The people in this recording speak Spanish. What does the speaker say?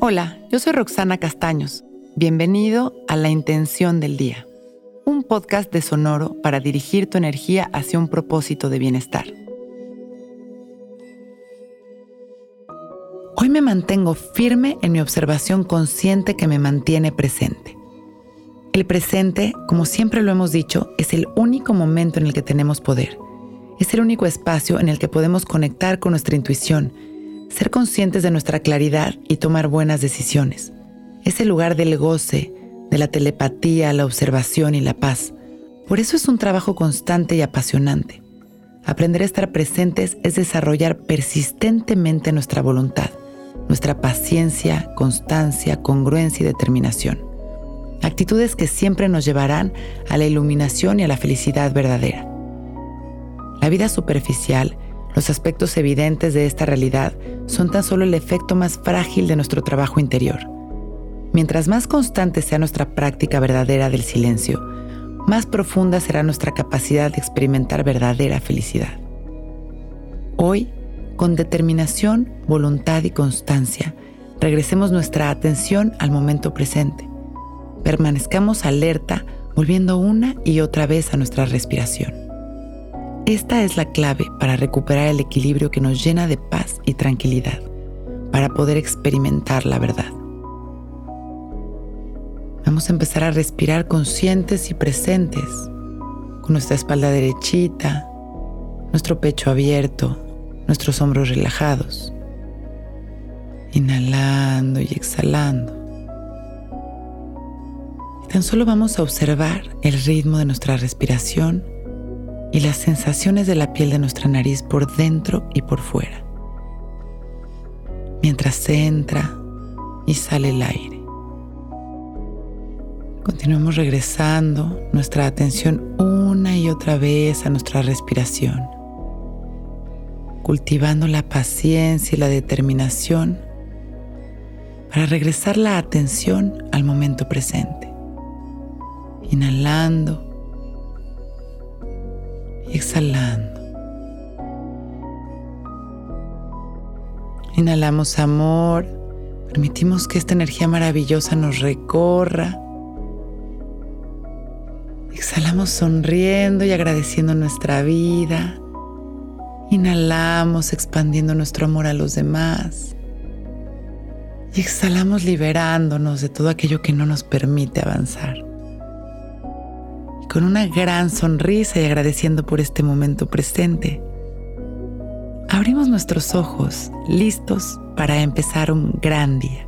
Hola, yo soy Roxana Castaños. Bienvenido a La Intención del Día, un podcast de Sonoro para dirigir tu energía hacia un propósito de bienestar. Hoy me mantengo firme en mi observación consciente que me mantiene presente. El presente, como siempre lo hemos dicho, es el único momento en el que tenemos poder. Es el único espacio en el que podemos conectar con nuestra intuición ser conscientes de nuestra claridad y tomar buenas decisiones. Es el lugar del goce, de la telepatía, la observación y la paz. Por eso es un trabajo constante y apasionante. Aprender a estar presentes es desarrollar persistentemente nuestra voluntad, nuestra paciencia, constancia, congruencia y determinación. Actitudes que siempre nos llevarán a la iluminación y a la felicidad verdadera. La vida superficial los aspectos evidentes de esta realidad son tan solo el efecto más frágil de nuestro trabajo interior. Mientras más constante sea nuestra práctica verdadera del silencio, más profunda será nuestra capacidad de experimentar verdadera felicidad. Hoy, con determinación, voluntad y constancia, regresemos nuestra atención al momento presente. Permanezcamos alerta, volviendo una y otra vez a nuestra respiración. Esta es la clave para recuperar el equilibrio que nos llena de paz y tranquilidad, para poder experimentar la verdad. Vamos a empezar a respirar conscientes y presentes, con nuestra espalda derechita, nuestro pecho abierto, nuestros hombros relajados. Inhalando y exhalando. Tan solo vamos a observar el ritmo de nuestra respiración y las sensaciones de la piel de nuestra nariz por dentro y por fuera, mientras entra y sale el aire. Continuamos regresando nuestra atención una y otra vez a nuestra respiración, cultivando la paciencia y la determinación para regresar la atención al momento presente, inhalando exhalando. Inhalamos amor, permitimos que esta energía maravillosa nos recorra. Exhalamos sonriendo y agradeciendo nuestra vida. Inhalamos expandiendo nuestro amor a los demás. Y exhalamos liberándonos de todo aquello que no nos permite avanzar con una gran sonrisa y agradeciendo por este momento presente. Abrimos nuestros ojos, listos para empezar un gran día.